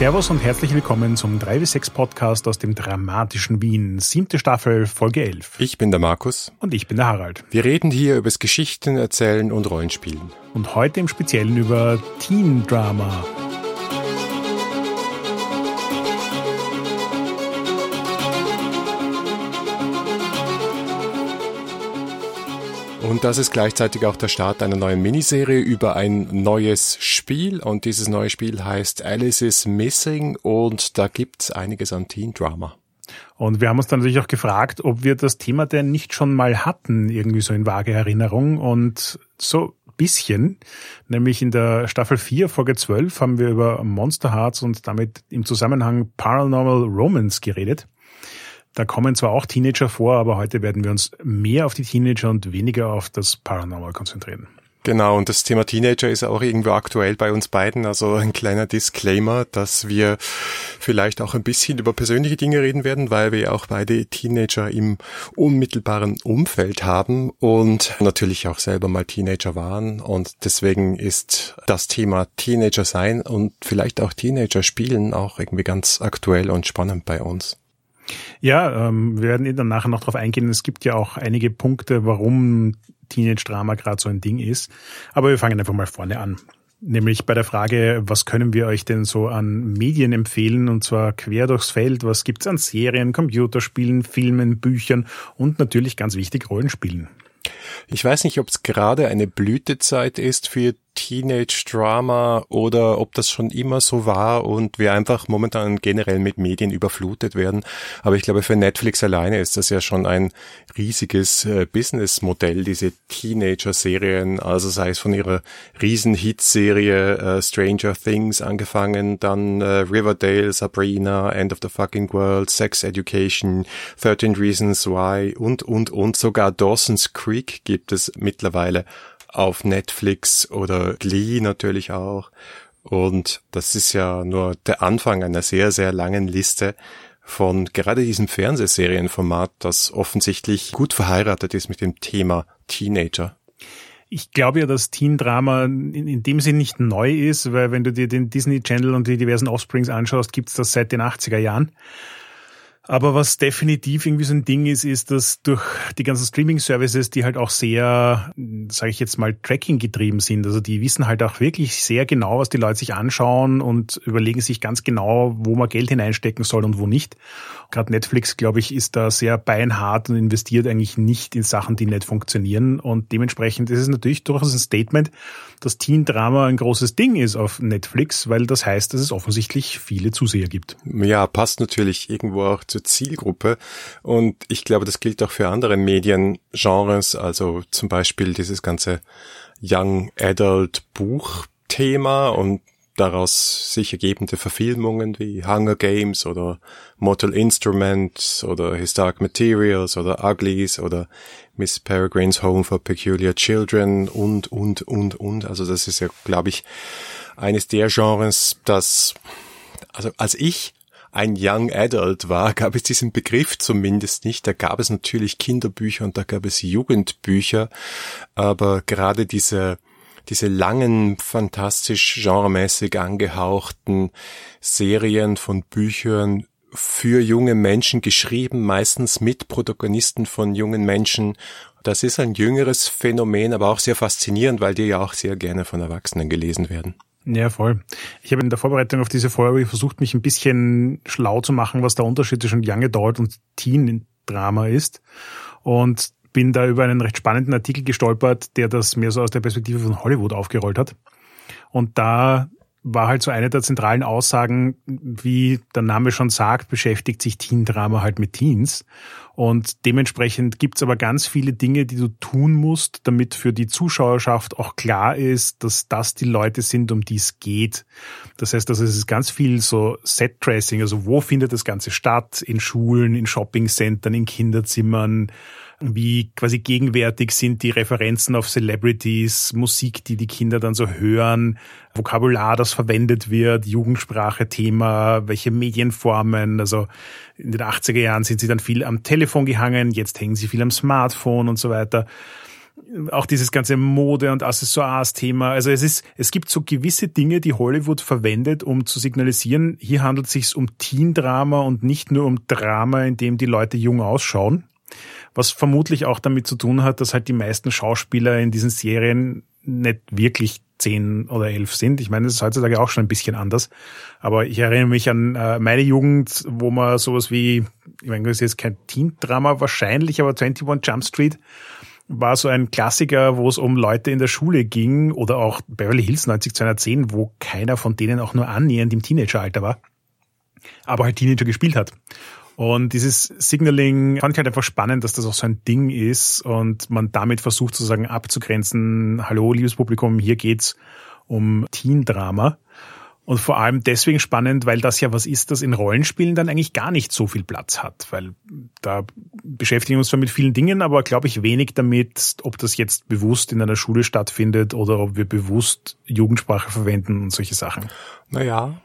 Servus und herzlich willkommen zum 3W6 Podcast aus dem dramatischen Wien. Siebte Staffel, Folge 11. Ich bin der Markus. Und ich bin der Harald. Wir reden hier über das Geschichten erzählen und Rollenspielen. Und heute im Speziellen über Teen Drama. Und das ist gleichzeitig auch der Start einer neuen Miniserie über ein neues Spiel. Und dieses neue Spiel heißt Alice is Missing und da gibt's einiges an Teen Drama. Und wir haben uns dann natürlich auch gefragt, ob wir das Thema denn nicht schon mal hatten, irgendwie so in vage Erinnerung. Und so bisschen, nämlich in der Staffel 4, Folge 12, haben wir über Monster Hearts und damit im Zusammenhang Paranormal Romance geredet. Da kommen zwar auch Teenager vor, aber heute werden wir uns mehr auf die Teenager und weniger auf das Paranormal konzentrieren. Genau, und das Thema Teenager ist auch irgendwo aktuell bei uns beiden. Also ein kleiner Disclaimer, dass wir vielleicht auch ein bisschen über persönliche Dinge reden werden, weil wir auch beide Teenager im unmittelbaren Umfeld haben und natürlich auch selber mal Teenager waren. Und deswegen ist das Thema Teenager sein und vielleicht auch Teenager spielen auch irgendwie ganz aktuell und spannend bei uns. Ja, ähm, wir werden dann nachher noch darauf eingehen. Es gibt ja auch einige Punkte, warum Teenage-Drama gerade so ein Ding ist. Aber wir fangen einfach mal vorne an. Nämlich bei der Frage, was können wir euch denn so an Medien empfehlen? Und zwar quer durchs Feld. Was gibt's an Serien, Computerspielen, Filmen, Büchern und natürlich ganz wichtig Rollenspielen? Ich weiß nicht, ob es gerade eine Blütezeit ist für Teenage Drama oder ob das schon immer so war und wir einfach momentan generell mit Medien überflutet werden. Aber ich glaube, für Netflix alleine ist das ja schon ein riesiges äh, Businessmodell, diese Teenager-Serien, also sei es von ihrer Riesen-Hit-Serie äh, Stranger Things angefangen, dann äh, Riverdale, Sabrina, End of the Fucking World, Sex Education, 13 Reasons Why und, und, und sogar Dawson's Creek gibt es mittlerweile auf Netflix oder Glee natürlich auch. Und das ist ja nur der Anfang einer sehr, sehr langen Liste von gerade diesem Fernsehserienformat, das offensichtlich gut verheiratet ist mit dem Thema Teenager. Ich glaube ja, dass Teen-Drama in, in, dem Sinn nicht neu ist, weil wenn du dir den Disney Channel und die diversen Offsprings anschaust, gibt's das seit den 80er Jahren. Aber was definitiv irgendwie so ein Ding ist, ist, dass durch die ganzen Streaming-Services, die halt auch sehr, sage ich jetzt mal, Tracking getrieben sind, also die wissen halt auch wirklich sehr genau, was die Leute sich anschauen und überlegen sich ganz genau, wo man Geld hineinstecken soll und wo nicht. Gerade Netflix, glaube ich, ist da sehr beinhart und investiert eigentlich nicht in Sachen, die nicht funktionieren. Und dementsprechend ist es natürlich durchaus ein Statement, dass Teen-Drama ein großes Ding ist auf Netflix, weil das heißt, dass es offensichtlich viele Zuseher gibt. Ja, passt natürlich irgendwo auch zur Zielgruppe. Und ich glaube, das gilt auch für andere Mediengenres, also zum Beispiel dieses ganze Young Adult Buchthema und daraus sich ergebende Verfilmungen wie Hunger Games oder Mortal Instruments oder Historic Materials oder Uglies oder Miss Peregrine's Home for Peculiar Children und, und, und, und. Also das ist ja, glaube ich, eines der Genres, das, also als ich ein Young Adult war, gab es diesen Begriff zumindest nicht. Da gab es natürlich Kinderbücher und da gab es Jugendbücher, aber gerade diese diese langen, fantastisch genremäßig angehauchten Serien von Büchern für junge Menschen geschrieben, meistens mit Protagonisten von jungen Menschen. Das ist ein jüngeres Phänomen, aber auch sehr faszinierend, weil die ja auch sehr gerne von Erwachsenen gelesen werden. Ja, voll. Ich habe in der Vorbereitung auf diese Folge versucht, mich ein bisschen schlau zu machen, was der Unterschied zwischen Young Adult und Teen Drama ist. Und bin da über einen recht spannenden Artikel gestolpert, der das mehr so aus der Perspektive von Hollywood aufgerollt hat. Und da war halt so eine der zentralen Aussagen, wie der Name schon sagt, beschäftigt sich Teen-Drama halt mit Teens. Und dementsprechend gibt's aber ganz viele Dinge, die du tun musst, damit für die Zuschauerschaft auch klar ist, dass das die Leute sind, um die es geht. Das heißt, also es ist ganz viel so Set-Tracing, also wo findet das Ganze statt? In Schulen, in Shoppingcentern, in Kinderzimmern, wie quasi gegenwärtig sind die Referenzen auf Celebrities, Musik, die die Kinder dann so hören, Vokabular, das verwendet wird, Jugendsprache, Thema, welche Medienformen. Also in den 80er Jahren sind sie dann viel am Telefon gehangen, jetzt hängen sie viel am Smartphone und so weiter. auch dieses ganze Mode- und Accessoires-Thema. Also es ist, es gibt so gewisse Dinge, die Hollywood verwendet, um zu signalisieren, hier handelt es sich um Teen-Drama und nicht nur um Drama, in dem die Leute jung ausschauen. Was vermutlich auch damit zu tun hat, dass halt die meisten Schauspieler in diesen Serien nicht wirklich zehn oder elf sind. Ich meine, das ist heutzutage auch schon ein bisschen anders. Aber ich erinnere mich an äh, meine Jugend, wo man sowas wie, ich meine, das ist jetzt kein Teen-Drama wahrscheinlich, aber 21 Jump Street war so ein Klassiker, wo es um Leute in der Schule ging oder auch Beverly Hills 90210, wo keiner von denen auch nur annähernd im Teenageralter war, aber halt Teenager gespielt hat. Und dieses Signaling fand ich halt einfach spannend, dass das auch so ein Ding ist und man damit versucht sozusagen abzugrenzen, hallo, liebes Publikum, hier geht's um Teen-Drama. Und vor allem deswegen spannend, weil das ja was ist, das in Rollenspielen dann eigentlich gar nicht so viel Platz hat, weil da beschäftigen wir uns zwar mit vielen Dingen, aber glaube ich wenig damit, ob das jetzt bewusst in einer Schule stattfindet oder ob wir bewusst Jugendsprache verwenden und solche Sachen. Naja,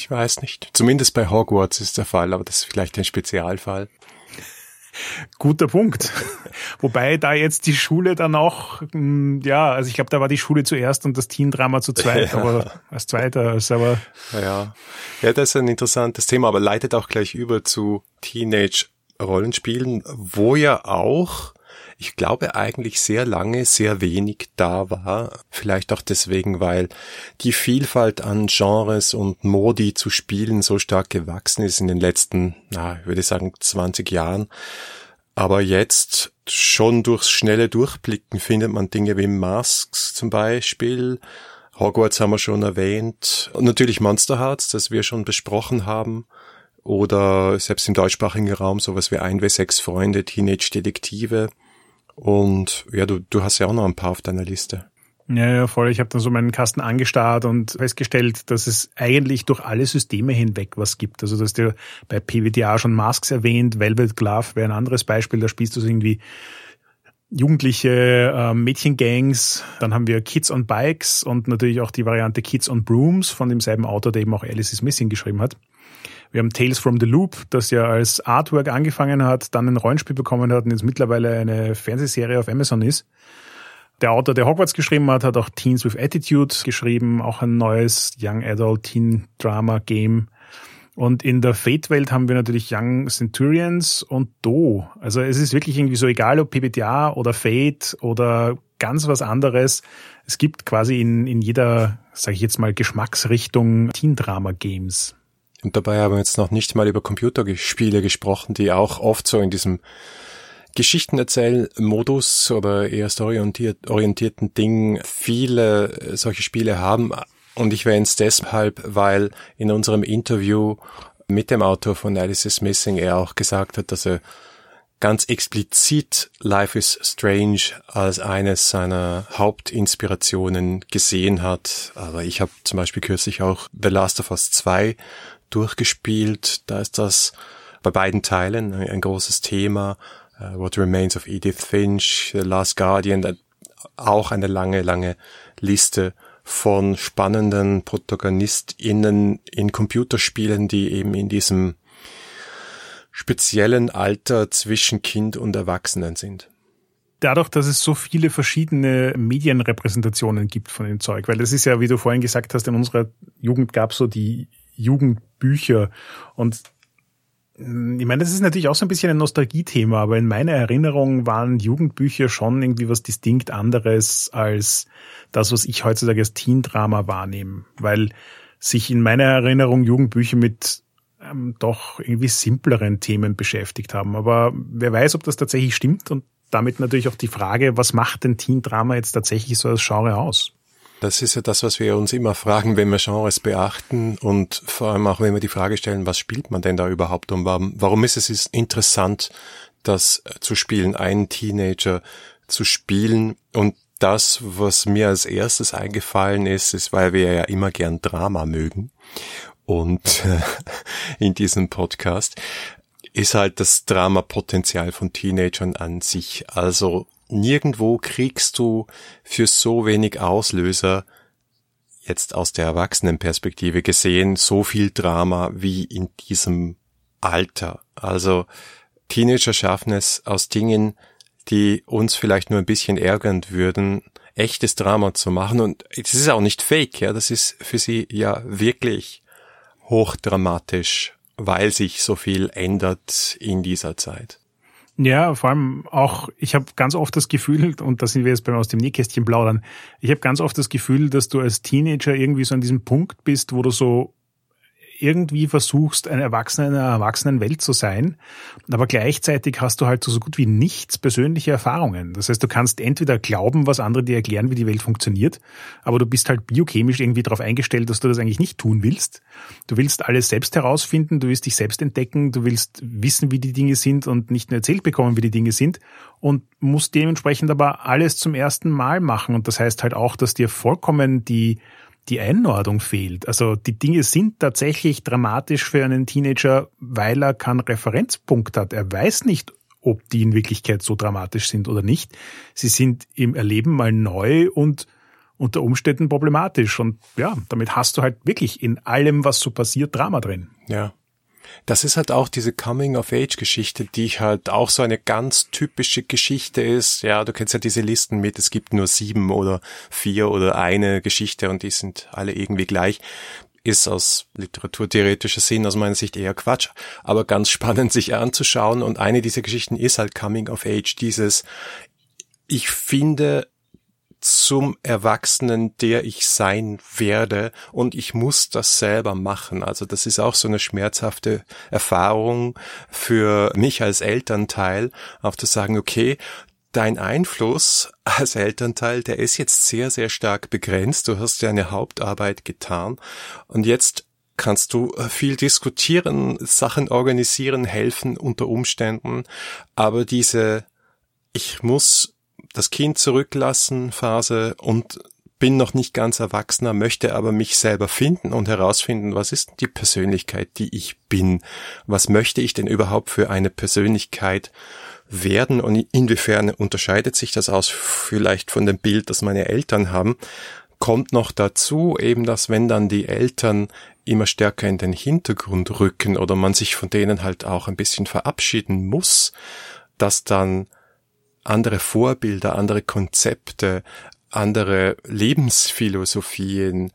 ich weiß nicht. Zumindest bei Hogwarts ist der Fall, aber das ist vielleicht ein Spezialfall. Guter Punkt. Wobei da jetzt die Schule dann auch, hm, ja, also ich glaube, da war die Schule zuerst und das Teen-Drama zu zweit, ja. aber als zweiter, also aber. Ja. ja, das ist ein interessantes Thema, aber leitet auch gleich über zu Teenage-Rollenspielen, wo ja auch ich glaube eigentlich sehr lange sehr wenig da war. Vielleicht auch deswegen, weil die Vielfalt an Genres und Modi zu spielen so stark gewachsen ist in den letzten, na, ich würde sagen 20 Jahren. Aber jetzt schon durchs schnelle Durchblicken findet man Dinge wie Masks zum Beispiel. Hogwarts haben wir schon erwähnt. Und natürlich Monster Hearts, das wir schon besprochen haben. Oder selbst im deutschsprachigen Raum sowas wie 1W6 Freunde, Teenage Detektive. Und ja, du, du hast ja auch noch ein paar auf deiner Liste. Ja, ja, voll. Ich habe dann so meinen Kasten angestarrt und festgestellt, dass es eigentlich durch alle Systeme hinweg was gibt. Also dass du bei PWTA schon Masks erwähnt, Velvet Glove wäre ein anderes Beispiel, da spielst du so irgendwie jugendliche äh, Mädchengangs. Dann haben wir Kids on Bikes und natürlich auch die Variante Kids on Brooms von demselben Autor, der eben auch Alice is Missing geschrieben hat. Wir haben Tales from the Loop, das ja als Artwork angefangen hat, dann ein Rollenspiel bekommen hat und jetzt mittlerweile eine Fernsehserie auf Amazon ist. Der Autor, der Hogwarts geschrieben hat, hat auch Teens with Attitude geschrieben, auch ein neues Young Adult Teen Drama Game. Und in der Fate-Welt haben wir natürlich Young Centurions und Do. Also es ist wirklich irgendwie so egal, ob PBTA oder Fate oder ganz was anderes. Es gibt quasi in, in jeder, sage ich jetzt mal, Geschmacksrichtung Teen-Drama-Games. Und dabei haben wir jetzt noch nicht mal über Computerspiele gesprochen, die auch oft so in diesem Geschichtenerzähl-Modus oder eher storyorientierten Ding viele solche Spiele haben. Und ich erwähne es deshalb, weil in unserem Interview mit dem Autor von Alice is Missing er auch gesagt hat, dass er ganz explizit Life is Strange als eines seiner Hauptinspirationen gesehen hat. Aber ich habe zum Beispiel kürzlich auch The Last of Us 2 durchgespielt. Da ist das bei beiden Teilen ein, großes Thema. Uh, What Remains of Edith Finch, The Last Guardian, auch eine lange, lange Liste von spannenden ProtagonistInnen in Computerspielen, die eben in diesem speziellen Alter zwischen Kind und Erwachsenen sind dadurch, dass es so viele verschiedene Medienrepräsentationen gibt von dem Zeug, weil das ist ja, wie du vorhin gesagt hast, in unserer Jugend gab es so die Jugendbücher. Und mm, ich meine, das ist natürlich auch so ein bisschen ein Nostalgiethema, aber in meiner Erinnerung waren Jugendbücher schon irgendwie was distinkt anderes als das, was ich heutzutage als Teen-Drama wahrnehme, weil sich in meiner Erinnerung Jugendbücher mit ähm, doch irgendwie simpleren Themen beschäftigt haben. Aber wer weiß, ob das tatsächlich stimmt und damit natürlich auch die Frage, was macht denn Teen-Drama jetzt tatsächlich so als Genre aus? Das ist ja das, was wir uns immer fragen, wenn wir Genres beachten und vor allem auch, wenn wir die Frage stellen, was spielt man denn da überhaupt und warum, warum ist es interessant, das zu spielen, einen Teenager zu spielen und das, was mir als erstes eingefallen ist, ist, weil wir ja immer gern Drama mögen und in diesem Podcast ist halt das Dramapotenzial von Teenagern an sich. Also nirgendwo kriegst du für so wenig Auslöser jetzt aus der Erwachsenenperspektive gesehen so viel Drama wie in diesem Alter. Also Teenager schaffen es aus Dingen die uns vielleicht nur ein bisschen ärgern würden, echtes Drama zu machen. Und es ist auch nicht fake, ja, das ist für sie ja wirklich hochdramatisch, weil sich so viel ändert in dieser Zeit. Ja, vor allem auch, ich habe ganz oft das Gefühl, und da sind wir jetzt beim aus dem Nähkästchen plaudern, ich habe ganz oft das Gefühl, dass du als Teenager irgendwie so an diesem Punkt bist, wo du so irgendwie versuchst, ein Erwachsener in einer Erwachsenenwelt zu sein, aber gleichzeitig hast du halt so gut wie nichts persönliche Erfahrungen. Das heißt, du kannst entweder glauben, was andere dir erklären, wie die Welt funktioniert, aber du bist halt biochemisch irgendwie darauf eingestellt, dass du das eigentlich nicht tun willst. Du willst alles selbst herausfinden, du willst dich selbst entdecken, du willst wissen, wie die Dinge sind und nicht nur erzählt bekommen, wie die Dinge sind und musst dementsprechend aber alles zum ersten Mal machen. Und das heißt halt auch, dass dir vollkommen die die Einordnung fehlt. Also die Dinge sind tatsächlich dramatisch für einen Teenager, weil er keinen Referenzpunkt hat. Er weiß nicht, ob die in Wirklichkeit so dramatisch sind oder nicht. Sie sind im Erleben mal neu und unter Umständen problematisch. Und ja, damit hast du halt wirklich in allem, was so passiert, Drama drin. Ja. Das ist halt auch diese Coming-of-Age-Geschichte, die halt auch so eine ganz typische Geschichte ist. Ja, du kennst ja diese Listen mit, es gibt nur sieben oder vier oder eine Geschichte und die sind alle irgendwie gleich. Ist aus literaturtheoretischer Sinn aus meiner Sicht eher Quatsch, aber ganz spannend sich anzuschauen. Und eine dieser Geschichten ist halt Coming of Age, dieses, ich finde, zum Erwachsenen, der ich sein werde und ich muss das selber machen. Also das ist auch so eine schmerzhafte Erfahrung für mich als Elternteil, auch zu sagen, okay, dein Einfluss als Elternteil, der ist jetzt sehr, sehr stark begrenzt. Du hast deine Hauptarbeit getan und jetzt kannst du viel diskutieren, Sachen organisieren, helfen unter Umständen, aber diese ich muss das Kind zurücklassen Phase und bin noch nicht ganz erwachsener, möchte aber mich selber finden und herausfinden, was ist die Persönlichkeit, die ich bin? Was möchte ich denn überhaupt für eine Persönlichkeit werden und inwiefern unterscheidet sich das aus vielleicht von dem Bild, das meine Eltern haben? Kommt noch dazu eben, dass wenn dann die Eltern immer stärker in den Hintergrund rücken oder man sich von denen halt auch ein bisschen verabschieden muss, dass dann andere Vorbilder, andere Konzepte, andere Lebensphilosophien,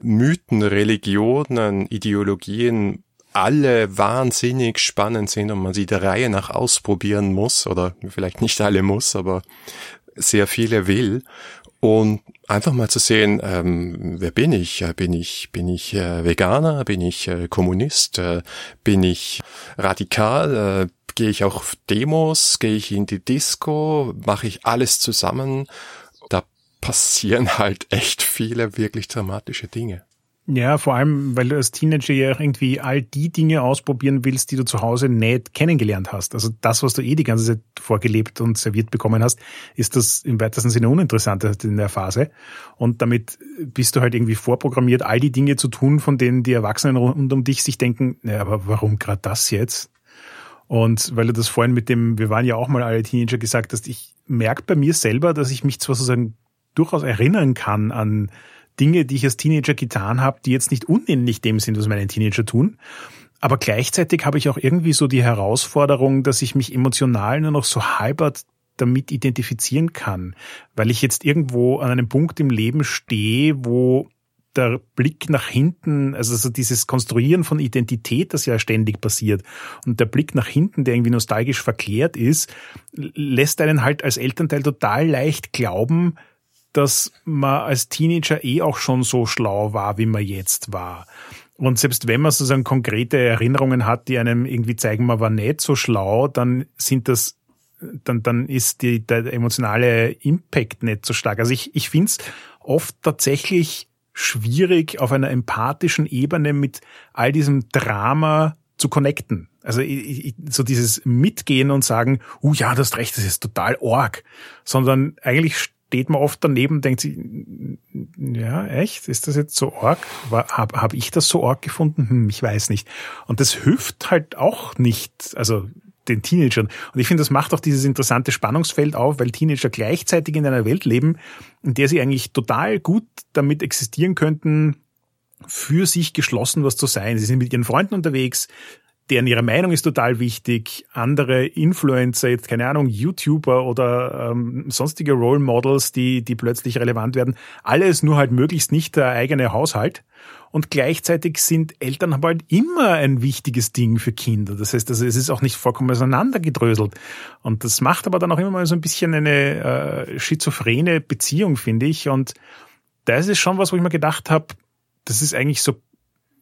Mythen, Religionen, Ideologien alle wahnsinnig spannend sind und man sie der Reihe nach ausprobieren muss oder vielleicht nicht alle muss, aber sehr viele will und einfach mal zu sehen, ähm, wer bin ich? Bin ich bin ich äh, Veganer? Bin ich äh, Kommunist? Äh, bin ich radikal? Äh, gehe ich auch auf Demos, gehe ich in die Disco, mache ich alles zusammen. Da passieren halt echt viele wirklich dramatische Dinge. Ja, vor allem, weil du als Teenager ja irgendwie all die Dinge ausprobieren willst, die du zu Hause nicht kennengelernt hast. Also das, was du eh die ganze Zeit vorgelebt und serviert bekommen hast, ist das im weitesten Sinne uninteressante in der Phase. Und damit bist du halt irgendwie vorprogrammiert, all die Dinge zu tun, von denen die Erwachsenen rund um dich sich denken, naja, aber warum gerade das jetzt? Und weil du das vorhin mit dem, wir waren ja auch mal alle Teenager gesagt hast, ich merke bei mir selber, dass ich mich zwar sozusagen durchaus erinnern kann an Dinge, die ich als Teenager getan habe, die jetzt nicht unähnlich dem sind, was meine Teenager tun. Aber gleichzeitig habe ich auch irgendwie so die Herausforderung, dass ich mich emotional nur noch so halbert damit identifizieren kann, weil ich jetzt irgendwo an einem Punkt im Leben stehe, wo der Blick nach hinten, also so dieses Konstruieren von Identität, das ja ständig passiert, und der Blick nach hinten, der irgendwie nostalgisch verklärt ist, lässt einen halt als Elternteil total leicht glauben, dass man als Teenager eh auch schon so schlau war, wie man jetzt war. Und selbst wenn man sozusagen konkrete Erinnerungen hat, die einem irgendwie zeigen, man war nicht so schlau, dann sind das dann, dann ist die, der emotionale Impact nicht so stark. Also ich, ich finde es oft tatsächlich schwierig, auf einer empathischen Ebene mit all diesem Drama zu connecten. Also ich, so dieses Mitgehen und sagen, uh ja, das recht, das ist total org, sondern eigentlich steht man oft daneben und denkt sich, ja, echt, ist das jetzt so org? Habe hab ich das so org gefunden? Hm, ich weiß nicht. Und das hilft halt auch nicht. Also den Teenagern. Und ich finde, das macht auch dieses interessante Spannungsfeld auf, weil Teenager gleichzeitig in einer Welt leben, in der sie eigentlich total gut damit existieren könnten, für sich geschlossen was zu sein. Sie sind mit ihren Freunden unterwegs, deren ihre Meinung ist total wichtig, andere Influencer, jetzt keine Ahnung, YouTuber oder ähm, sonstige Role Models, die, die plötzlich relevant werden. Alles nur halt möglichst nicht der eigene Haushalt. Und gleichzeitig sind Eltern halt immer ein wichtiges Ding für Kinder. Das heißt, also es ist auch nicht vollkommen auseinandergedröselt. Und das macht aber dann auch immer mal so ein bisschen eine äh, schizophrene Beziehung, finde ich. Und da ist schon was, wo ich mir gedacht habe, das ist eigentlich so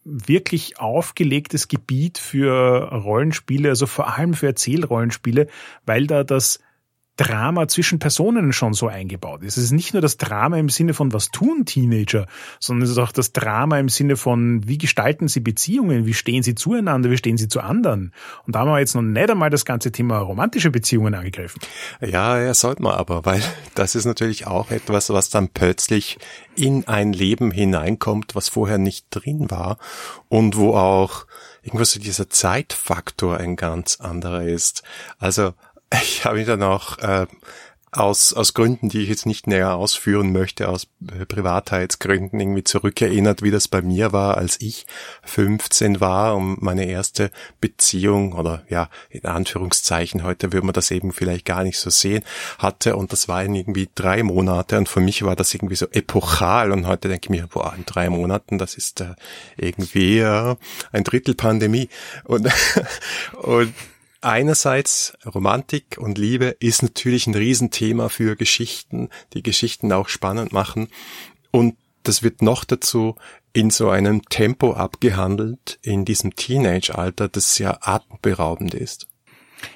wirklich aufgelegtes Gebiet für Rollenspiele, also vor allem für Erzählrollenspiele, weil da das Drama zwischen Personen schon so eingebaut ist. Es ist nicht nur das Drama im Sinne von was tun Teenager, sondern es ist auch das Drama im Sinne von wie gestalten sie Beziehungen, wie stehen sie zueinander, wie stehen sie zu anderen. Und da haben wir jetzt noch nicht einmal das ganze Thema romantische Beziehungen angegriffen. Ja, ja, sollte man aber, weil das ist natürlich auch etwas, was dann plötzlich in ein Leben hineinkommt, was vorher nicht drin war und wo auch irgendwas so dieser Zeitfaktor ein ganz anderer ist. Also ich habe mich dann auch äh, aus, aus Gründen, die ich jetzt nicht näher ausführen möchte, aus äh, Privatheitsgründen irgendwie zurückerinnert, wie das bei mir war, als ich 15 war und meine erste Beziehung oder ja, in Anführungszeichen, heute würde man das eben vielleicht gar nicht so sehen, hatte. Und das war in irgendwie drei Monate. Und für mich war das irgendwie so epochal. Und heute denke ich mir, boah, in drei Monaten, das ist äh, irgendwie äh, ein Drittel Pandemie. Und, und Einerseits Romantik und Liebe ist natürlich ein Riesenthema für Geschichten, die Geschichten auch spannend machen. Und das wird noch dazu in so einem Tempo abgehandelt, in diesem Teenage-Alter, das sehr atemberaubend ist.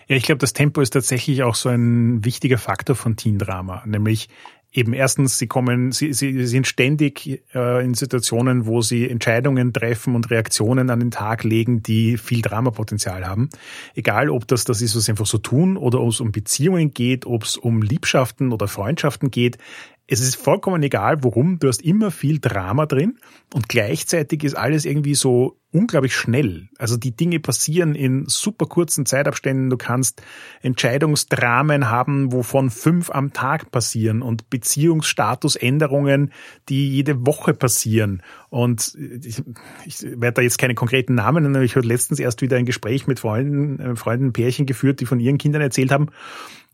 Ja, ich glaube, das Tempo ist tatsächlich auch so ein wichtiger Faktor von Teen-Drama. Nämlich eben erstens, sie kommen, sie, sie sind ständig äh, in Situationen, wo sie Entscheidungen treffen und Reaktionen an den Tag legen, die viel Dramapotenzial haben. Egal, ob das das ist, was sie einfach so tun, oder ob es um Beziehungen geht, ob es um Liebschaften oder Freundschaften geht es ist vollkommen egal, worum, du hast immer viel Drama drin und gleichzeitig ist alles irgendwie so unglaublich schnell. Also die Dinge passieren in super kurzen Zeitabständen. Du kannst Entscheidungsdramen haben, wovon fünf am Tag passieren und Beziehungsstatusänderungen, die jede Woche passieren. Und ich, ich werde da jetzt keine konkreten Namen nennen, ich habe letztens erst wieder ein Gespräch mit Freunden, äh, Freunden, Pärchen geführt, die von ihren Kindern erzählt haben.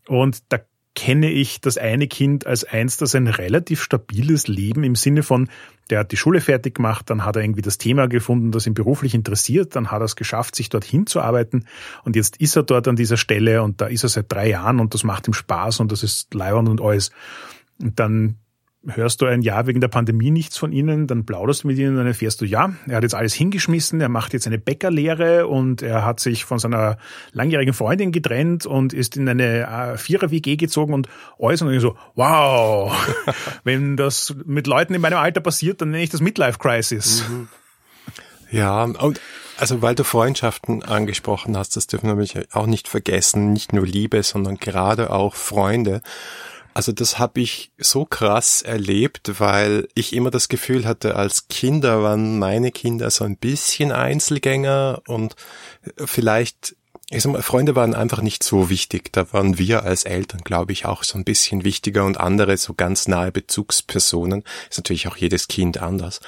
Und da kenne ich das eine Kind als eins, das ein relativ stabiles Leben im Sinne von, der hat die Schule fertig gemacht, dann hat er irgendwie das Thema gefunden, das ihn beruflich interessiert, dann hat er es geschafft, sich dorthin zu arbeiten und jetzt ist er dort an dieser Stelle und da ist er seit drei Jahren und das macht ihm Spaß und das ist leibend und alles. Und dann hörst du ein Jahr wegen der Pandemie nichts von ihnen, dann plauderst du mit ihnen, dann erfährst du, ja, er hat jetzt alles hingeschmissen, er macht jetzt eine Bäckerlehre und er hat sich von seiner langjährigen Freundin getrennt und ist in eine äh, Vierer-WG gezogen und alles und so, wow, wenn das mit Leuten in meinem Alter passiert, dann nenne ich das Midlife-Crisis. Mhm. Ja, und also weil du Freundschaften angesprochen hast, das dürfen wir nämlich auch nicht vergessen, nicht nur Liebe, sondern gerade auch Freunde. Also das habe ich so krass erlebt, weil ich immer das Gefühl hatte, als Kinder waren meine Kinder so ein bisschen Einzelgänger und vielleicht, ich sag mal, Freunde waren einfach nicht so wichtig. Da waren wir als Eltern, glaube ich, auch so ein bisschen wichtiger und andere so ganz nahe Bezugspersonen. Ist natürlich auch jedes Kind anders.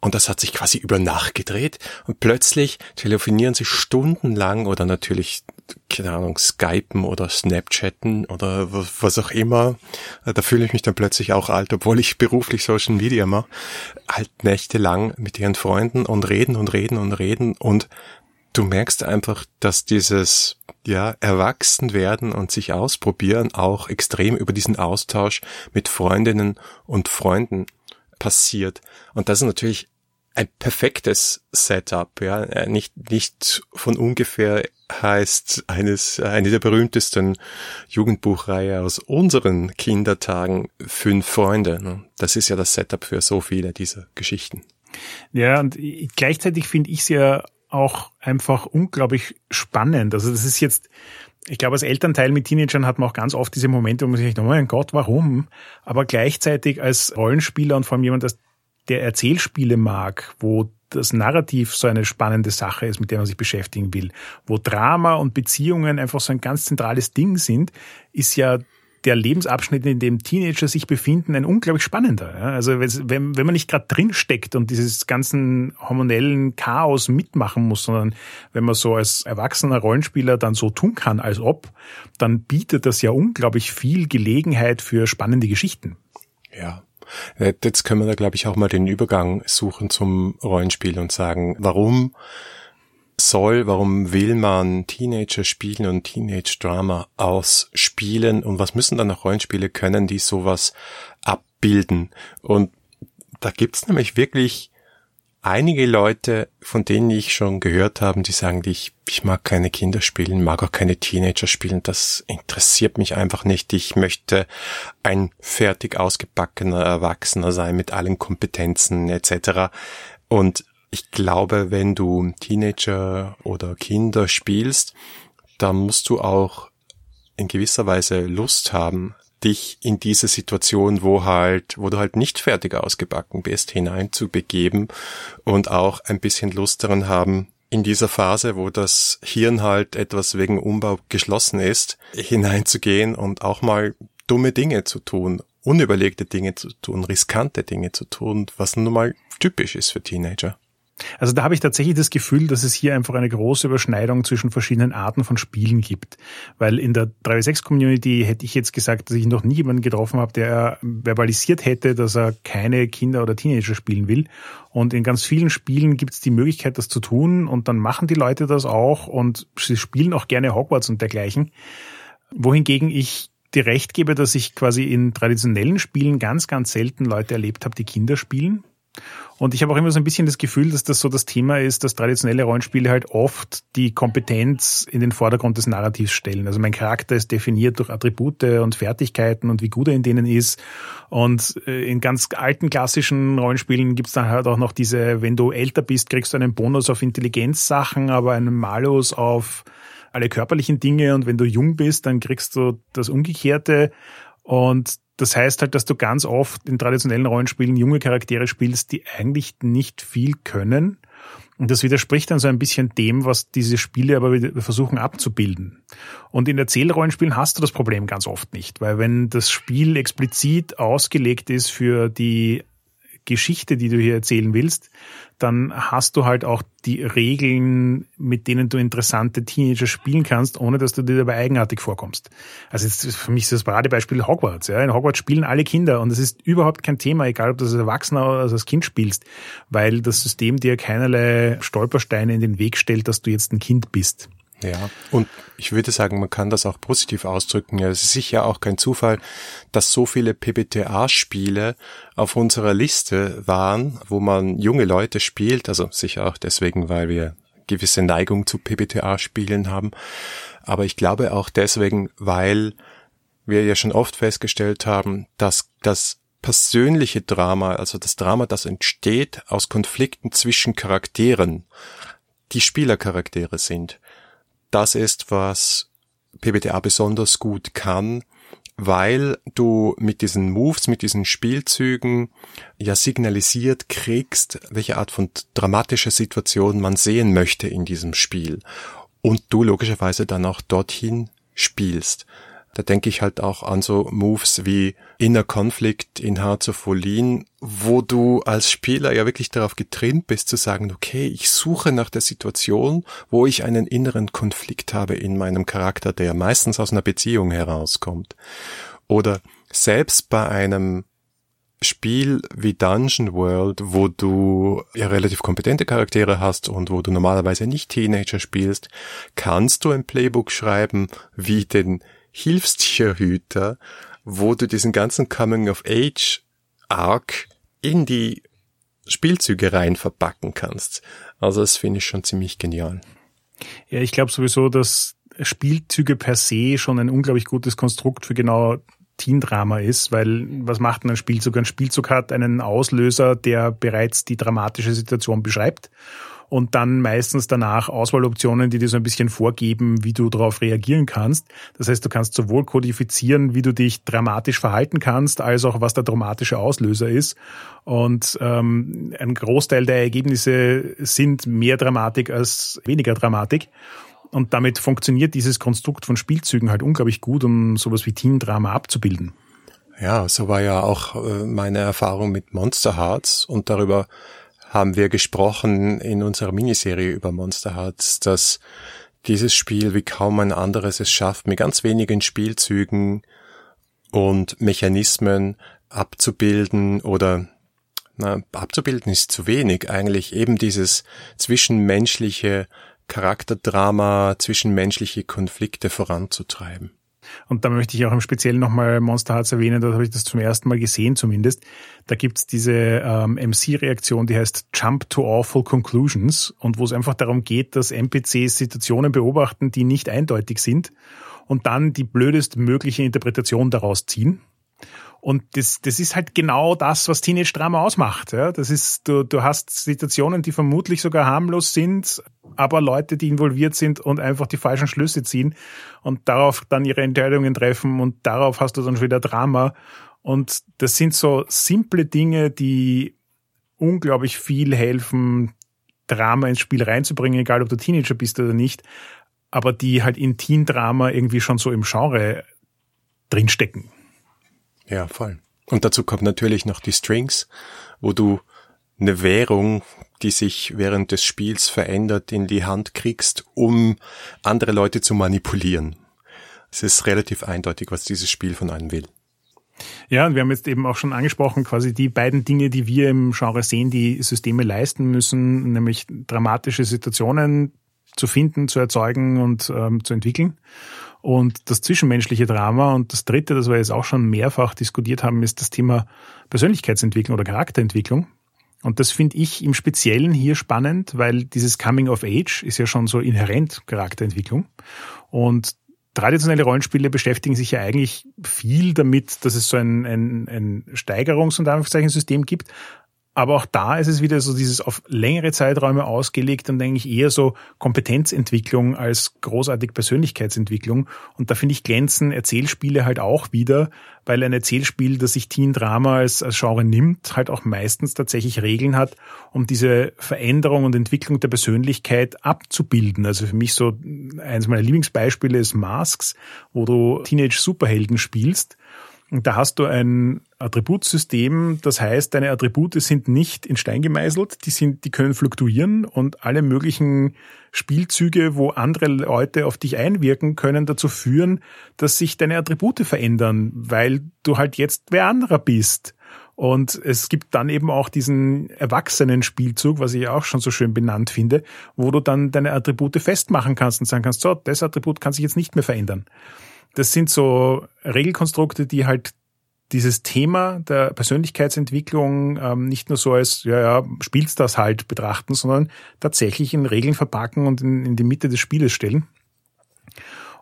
Und das hat sich quasi über Nacht gedreht. Und plötzlich telefonieren sie stundenlang oder natürlich, keine Ahnung, Skypen oder Snapchatten oder was auch immer. Da fühle ich mich dann plötzlich auch alt, obwohl ich beruflich Social Media mache. Halt nächtelang mit ihren Freunden und reden und reden und reden. Und du merkst einfach, dass dieses ja, erwachsen werden und sich ausprobieren auch extrem über diesen Austausch mit Freundinnen und Freunden passiert. Und das ist natürlich ein perfektes Setup, ja, äh, nicht, nicht von ungefähr heißt eines, eine der berühmtesten Jugendbuchreihe aus unseren Kindertagen, Fünf Freunde. Ne? Das ist ja das Setup für so viele dieser Geschichten. Ja, und gleichzeitig finde ich es ja auch einfach unglaublich spannend. Also das ist jetzt, ich glaube, als Elternteil mit Teenagern hat man auch ganz oft diese Momente, wo man sich denkt, oh mein Gott, warum? Aber gleichzeitig als Rollenspieler und vor allem jemand, der Erzählspiele mag, wo das Narrativ so eine spannende Sache ist, mit der man sich beschäftigen will, wo Drama und Beziehungen einfach so ein ganz zentrales Ding sind, ist ja der Lebensabschnitt, in dem Teenager sich befinden, ein unglaublich spannender. Also wenn, wenn man nicht gerade drinsteckt und dieses ganzen hormonellen Chaos mitmachen muss, sondern wenn man so als erwachsener Rollenspieler dann so tun kann, als ob, dann bietet das ja unglaublich viel Gelegenheit für spannende Geschichten. Ja. Äh, jetzt können wir da, glaube ich, auch mal den Übergang suchen zum Rollenspiel und sagen, warum soll, warum will man Teenager spielen und Teenage Drama ausspielen und was müssen dann auch Rollenspiele können, die sowas abbilden? Und da gibt's nämlich wirklich einige Leute, von denen ich schon gehört habe, die sagen, ich, ich mag keine Kinder spielen, mag auch keine Teenager spielen, das interessiert mich einfach nicht. Ich möchte ein fertig ausgebackener Erwachsener sein mit allen Kompetenzen etc. Und ich glaube, wenn du Teenager oder Kinder spielst, dann musst du auch in gewisser Weise Lust haben, dich in diese Situation, wo halt, wo du halt nicht fertig ausgebacken bist, hineinzubegeben und auch ein bisschen Lust daran haben, in dieser Phase, wo das Hirn halt etwas wegen Umbau geschlossen ist, hineinzugehen und auch mal dumme Dinge zu tun, unüberlegte Dinge zu tun, riskante Dinge zu tun, was nun mal typisch ist für Teenager. Also da habe ich tatsächlich das Gefühl, dass es hier einfach eine große Überschneidung zwischen verschiedenen Arten von Spielen gibt. Weil in der 3W6-Community hätte ich jetzt gesagt, dass ich noch nie jemanden getroffen habe, der verbalisiert hätte, dass er keine Kinder oder Teenager spielen will. Und in ganz vielen Spielen gibt es die Möglichkeit, das zu tun und dann machen die Leute das auch und sie spielen auch gerne Hogwarts und dergleichen. Wohingegen ich dir recht gebe, dass ich quasi in traditionellen Spielen ganz, ganz selten Leute erlebt habe, die Kinder spielen. Und ich habe auch immer so ein bisschen das Gefühl, dass das so das Thema ist, dass traditionelle Rollenspiele halt oft die Kompetenz in den Vordergrund des Narrativs stellen. Also mein Charakter ist definiert durch Attribute und Fertigkeiten und wie gut er in denen ist. Und äh, in ganz alten klassischen Rollenspielen gibt's dann halt auch noch diese, wenn du älter bist, kriegst du einen Bonus auf Intelligenzsachen, aber einen Malus auf alle körperlichen Dinge. Und wenn du jung bist, dann kriegst du das Umgekehrte. Und das heißt halt, dass du ganz oft in traditionellen Rollenspielen junge Charaktere spielst, die eigentlich nicht viel können. Und das widerspricht dann so ein bisschen dem, was diese Spiele aber versuchen abzubilden. Und in Erzählrollenspielen hast du das Problem ganz oft nicht, weil wenn das Spiel explizit ausgelegt ist für die Geschichte, die du hier erzählen willst, dann hast du halt auch die Regeln, mit denen du interessante Teenager spielen kannst, ohne dass du dir dabei eigenartig vorkommst. Also jetzt für mich ist das Paradebeispiel Hogwarts. Ja. In Hogwarts spielen alle Kinder und es ist überhaupt kein Thema, egal ob du als Erwachsener oder als Kind spielst, weil das System dir keinerlei Stolpersteine in den Weg stellt, dass du jetzt ein Kind bist. Ja, und ich würde sagen, man kann das auch positiv ausdrücken. Ja, es ist sicher auch kein Zufall, dass so viele PBTA-Spiele auf unserer Liste waren, wo man junge Leute spielt. Also sicher auch deswegen, weil wir gewisse Neigung zu PBTA-Spielen haben. Aber ich glaube auch deswegen, weil wir ja schon oft festgestellt haben, dass das persönliche Drama, also das Drama, das entsteht aus Konflikten zwischen Charakteren, die Spielercharaktere sind das ist, was PBTA besonders gut kann, weil du mit diesen Moves, mit diesen Spielzügen ja signalisiert kriegst, welche Art von dramatischer Situation man sehen möchte in diesem Spiel. Und du logischerweise dann auch dorthin spielst. Da denke ich halt auch an so Moves wie Inner Conflict in Hearts of Olin, wo du als Spieler ja wirklich darauf getrimmt bist zu sagen, okay, ich suche nach der Situation, wo ich einen inneren Konflikt habe in meinem Charakter, der meistens aus einer Beziehung herauskommt. Oder selbst bei einem Spiel wie Dungeon World, wo du ja relativ kompetente Charaktere hast und wo du normalerweise nicht Teenager spielst, kannst du ein Playbook schreiben, wie den Hilfstierhüter, wo du diesen ganzen Coming-of-Age-Arc in die Spielzüge rein verpacken kannst. Also das finde ich schon ziemlich genial. Ja, ich glaube sowieso, dass Spielzüge per se schon ein unglaublich gutes Konstrukt für genau Teen-Drama ist, weil was macht denn ein Spielzug? Ein Spielzug hat einen Auslöser, der bereits die dramatische Situation beschreibt und dann meistens danach Auswahloptionen, die dir so ein bisschen vorgeben, wie du darauf reagieren kannst. Das heißt, du kannst sowohl kodifizieren, wie du dich dramatisch verhalten kannst, als auch was der dramatische Auslöser ist. Und ähm, ein Großteil der Ergebnisse sind mehr Dramatik als weniger Dramatik. Und damit funktioniert dieses Konstrukt von Spielzügen halt unglaublich gut, um sowas wie Teen-Drama abzubilden. Ja, so war ja auch äh, meine Erfahrung mit Monster Hearts und darüber haben wir gesprochen in unserer Miniserie über Monster Hearts, dass dieses Spiel wie kaum ein anderes es schafft, mit ganz wenigen Spielzügen und Mechanismen abzubilden oder na, abzubilden ist zu wenig eigentlich eben dieses zwischenmenschliche Charakterdrama, zwischenmenschliche Konflikte voranzutreiben. Und da möchte ich auch im Speziellen nochmal Monster Hearts erwähnen, da habe ich das zum ersten Mal gesehen zumindest. Da gibt's diese ähm, MC-Reaktion, die heißt Jump to Awful Conclusions und wo es einfach darum geht, dass NPCs Situationen beobachten, die nicht eindeutig sind und dann die blödest mögliche Interpretation daraus ziehen. Und das, das ist halt genau das, was Teenage-Drama ausmacht. Ja? Das ist, du, du hast Situationen, die vermutlich sogar harmlos sind, aber Leute, die involviert sind und einfach die falschen Schlüsse ziehen und darauf dann ihre Entscheidungen treffen und darauf hast du dann schon wieder Drama. Und das sind so simple Dinge, die unglaublich viel helfen, Drama ins Spiel reinzubringen, egal ob du Teenager bist oder nicht, aber die halt in Teen-Drama irgendwie schon so im Genre drinstecken. Ja, voll. Und dazu kommt natürlich noch die Strings, wo du eine Währung, die sich während des Spiels verändert, in die Hand kriegst, um andere Leute zu manipulieren. Es ist relativ eindeutig, was dieses Spiel von einem will. Ja, und wir haben jetzt eben auch schon angesprochen, quasi die beiden Dinge, die wir im Genre sehen, die Systeme leisten müssen, nämlich dramatische Situationen zu finden, zu erzeugen und ähm, zu entwickeln und das zwischenmenschliche Drama. Und das Dritte, das wir jetzt auch schon mehrfach diskutiert haben, ist das Thema Persönlichkeitsentwicklung oder Charakterentwicklung. Und das finde ich im Speziellen hier spannend, weil dieses Coming of Age ist ja schon so inhärent Charakterentwicklung. Und traditionelle Rollenspiele beschäftigen sich ja eigentlich viel damit, dass es so ein, ein, ein Steigerungs- und Anführungszeichen-System gibt. Aber auch da ist es wieder so dieses auf längere Zeiträume ausgelegt und eigentlich eher so Kompetenzentwicklung als großartig Persönlichkeitsentwicklung. Und da finde ich glänzen Erzählspiele halt auch wieder, weil ein Erzählspiel, das sich Teen Drama als, als Genre nimmt, halt auch meistens tatsächlich Regeln hat, um diese Veränderung und Entwicklung der Persönlichkeit abzubilden. Also für mich so eines meiner Lieblingsbeispiele ist Masks, wo du Teenage Superhelden spielst und da hast du ein Attributsystem, das heißt, deine Attribute sind nicht in Stein gemeißelt, die sind, die können fluktuieren und alle möglichen Spielzüge, wo andere Leute auf dich einwirken, können dazu führen, dass sich deine Attribute verändern, weil du halt jetzt wer anderer bist. Und es gibt dann eben auch diesen erwachsenen Spielzug, was ich auch schon so schön benannt finde, wo du dann deine Attribute festmachen kannst und sagen kannst, so, das Attribut kann sich jetzt nicht mehr verändern. Das sind so Regelkonstrukte, die halt dieses Thema der Persönlichkeitsentwicklung ähm, nicht nur so als, ja, ja, spielst das halt betrachten, sondern tatsächlich in Regeln verpacken und in, in die Mitte des Spieles stellen.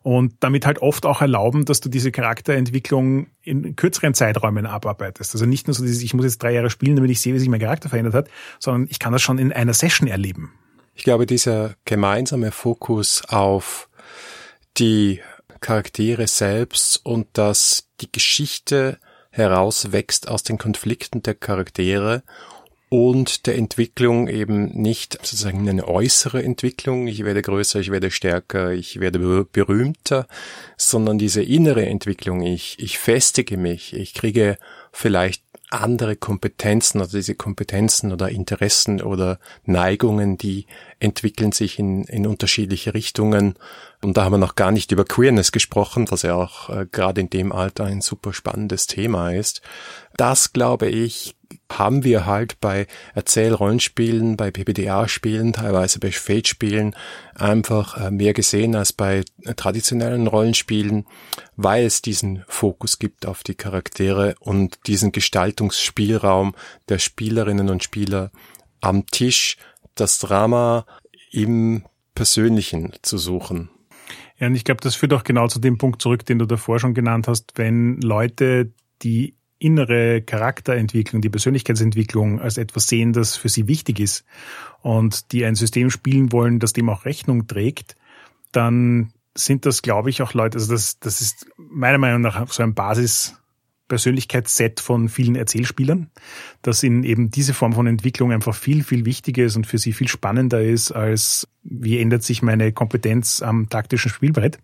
Und damit halt oft auch erlauben, dass du diese Charakterentwicklung in kürzeren Zeiträumen abarbeitest. Also nicht nur so dieses, ich muss jetzt drei Jahre spielen, damit ich sehe, wie sich mein Charakter verändert hat, sondern ich kann das schon in einer Session erleben. Ich glaube, dieser gemeinsame Fokus auf die Charaktere selbst und dass die Geschichte herauswächst aus den Konflikten der Charaktere und der Entwicklung eben nicht sozusagen eine äußere Entwicklung, ich werde größer, ich werde stärker, ich werde berühmter, sondern diese innere Entwicklung, ich, ich festige mich, ich kriege vielleicht andere Kompetenzen, also diese Kompetenzen oder Interessen oder Neigungen, die entwickeln sich in, in unterschiedliche Richtungen. Und da haben wir noch gar nicht über Queerness gesprochen, was ja auch äh, gerade in dem Alter ein super spannendes Thema ist. Das, glaube ich, haben wir halt bei Erzählrollenspielen, bei PBDA-Spielen, teilweise bei Fate-Spielen einfach äh, mehr gesehen als bei traditionellen Rollenspielen, weil es diesen Fokus gibt auf die Charaktere und diesen Gestaltungsspielraum der Spielerinnen und Spieler am Tisch, das Drama im Persönlichen zu suchen. Ja, und ich glaube, das führt auch genau zu dem Punkt zurück, den du davor schon genannt hast, wenn Leute die innere Charakterentwicklung, die Persönlichkeitsentwicklung als etwas sehen, das für sie wichtig ist und die ein System spielen wollen, das dem auch Rechnung trägt, dann sind das, glaube ich, auch Leute, also das, das ist meiner Meinung nach so ein Basis Persönlichkeitsset von vielen Erzählspielern, dass ihnen eben diese Form von Entwicklung einfach viel, viel wichtiger ist und für sie viel spannender ist als wie ändert sich meine Kompetenz am taktischen Spielbrett.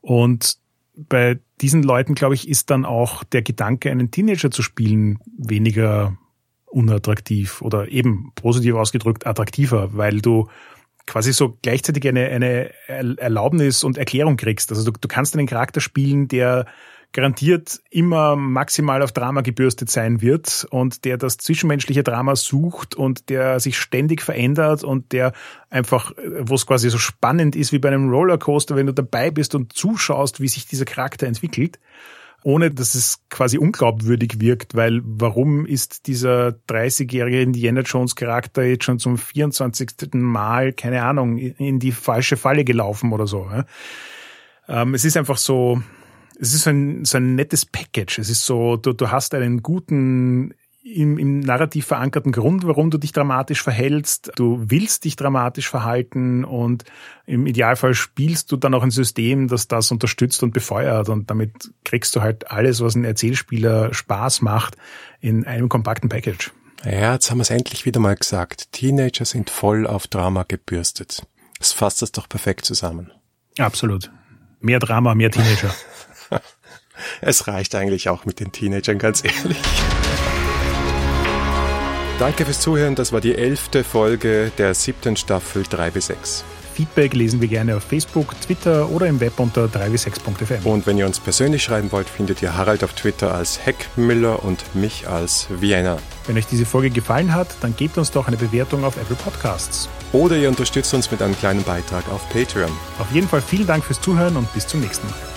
Und bei diesen Leuten, glaube ich, ist dann auch der Gedanke, einen Teenager zu spielen, weniger unattraktiv oder eben positiv ausgedrückt attraktiver, weil du quasi so gleichzeitig eine, eine Erlaubnis und Erklärung kriegst. Also du, du kannst einen Charakter spielen, der garantiert immer maximal auf Drama gebürstet sein wird und der das zwischenmenschliche Drama sucht und der sich ständig verändert und der einfach, wo es quasi so spannend ist wie bei einem Rollercoaster, wenn du dabei bist und zuschaust, wie sich dieser Charakter entwickelt ohne dass es quasi unglaubwürdig wirkt, weil warum ist dieser 30-jährige Indiana Jones Charakter jetzt schon zum 24. Mal, keine Ahnung, in die falsche Falle gelaufen oder so. Ähm, es ist einfach so, es ist so ein, so ein nettes Package. Es ist so, du, du hast einen guten im, im Narrativ verankerten Grund, warum du dich dramatisch verhältst. Du willst dich dramatisch verhalten und im Idealfall spielst du dann auch ein System, das das unterstützt und befeuert und damit kriegst du halt alles, was ein Erzählspieler Spaß macht, in einem kompakten Package. Ja, jetzt haben wir es endlich wieder mal gesagt. Teenager sind voll auf Drama gebürstet. Das fasst das doch perfekt zusammen. Absolut. Mehr Drama, mehr Teenager. es reicht eigentlich auch mit den Teenagern, ganz ehrlich. Danke fürs Zuhören. Das war die elfte Folge der siebten Staffel 3 bis 6. Feedback lesen wir gerne auf Facebook, Twitter oder im Web unter 3w6.fm. Und wenn ihr uns persönlich schreiben wollt, findet ihr Harald auf Twitter als Heckmüller und mich als Vienna. Wenn euch diese Folge gefallen hat, dann gebt uns doch eine Bewertung auf Apple Podcasts. Oder ihr unterstützt uns mit einem kleinen Beitrag auf Patreon. Auf jeden Fall vielen Dank fürs Zuhören und bis zum nächsten Mal.